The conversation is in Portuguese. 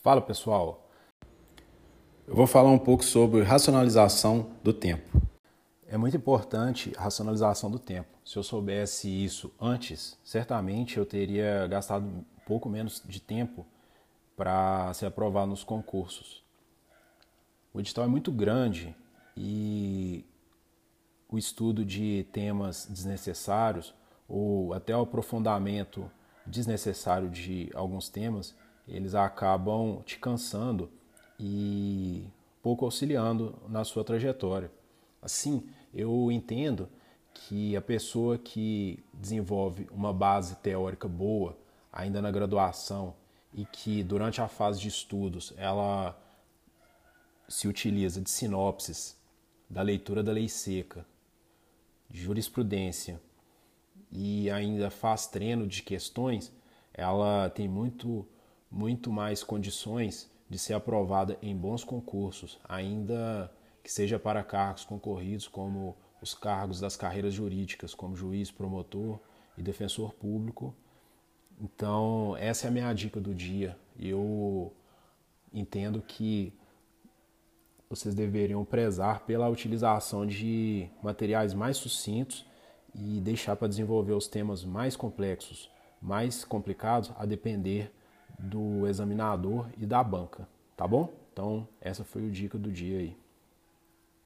Fala pessoal, eu vou falar um pouco sobre racionalização do tempo. É muito importante a racionalização do tempo. Se eu soubesse isso antes, certamente eu teria gastado um pouco menos de tempo para ser aprovado nos concursos. O edital é muito grande e o estudo de temas desnecessários ou até o aprofundamento desnecessário de alguns temas, eles acabam te cansando e pouco auxiliando na sua trajetória. Assim, eu entendo que a pessoa que desenvolve uma base teórica boa, ainda na graduação, e que durante a fase de estudos ela se utiliza de sinopses, da leitura da lei seca, de jurisprudência e ainda faz treino de questões, ela tem muito, muito mais condições de ser aprovada em bons concursos, ainda que seja para cargos concorridos como os cargos das carreiras jurídicas, como juiz, promotor e defensor público. Então, essa é a minha dica do dia. Eu entendo que vocês deveriam prezar pela utilização de materiais mais sucintos e deixar para desenvolver os temas mais complexos, mais complicados, a depender do examinador e da banca, tá bom? Então, essa foi o dica do dia aí.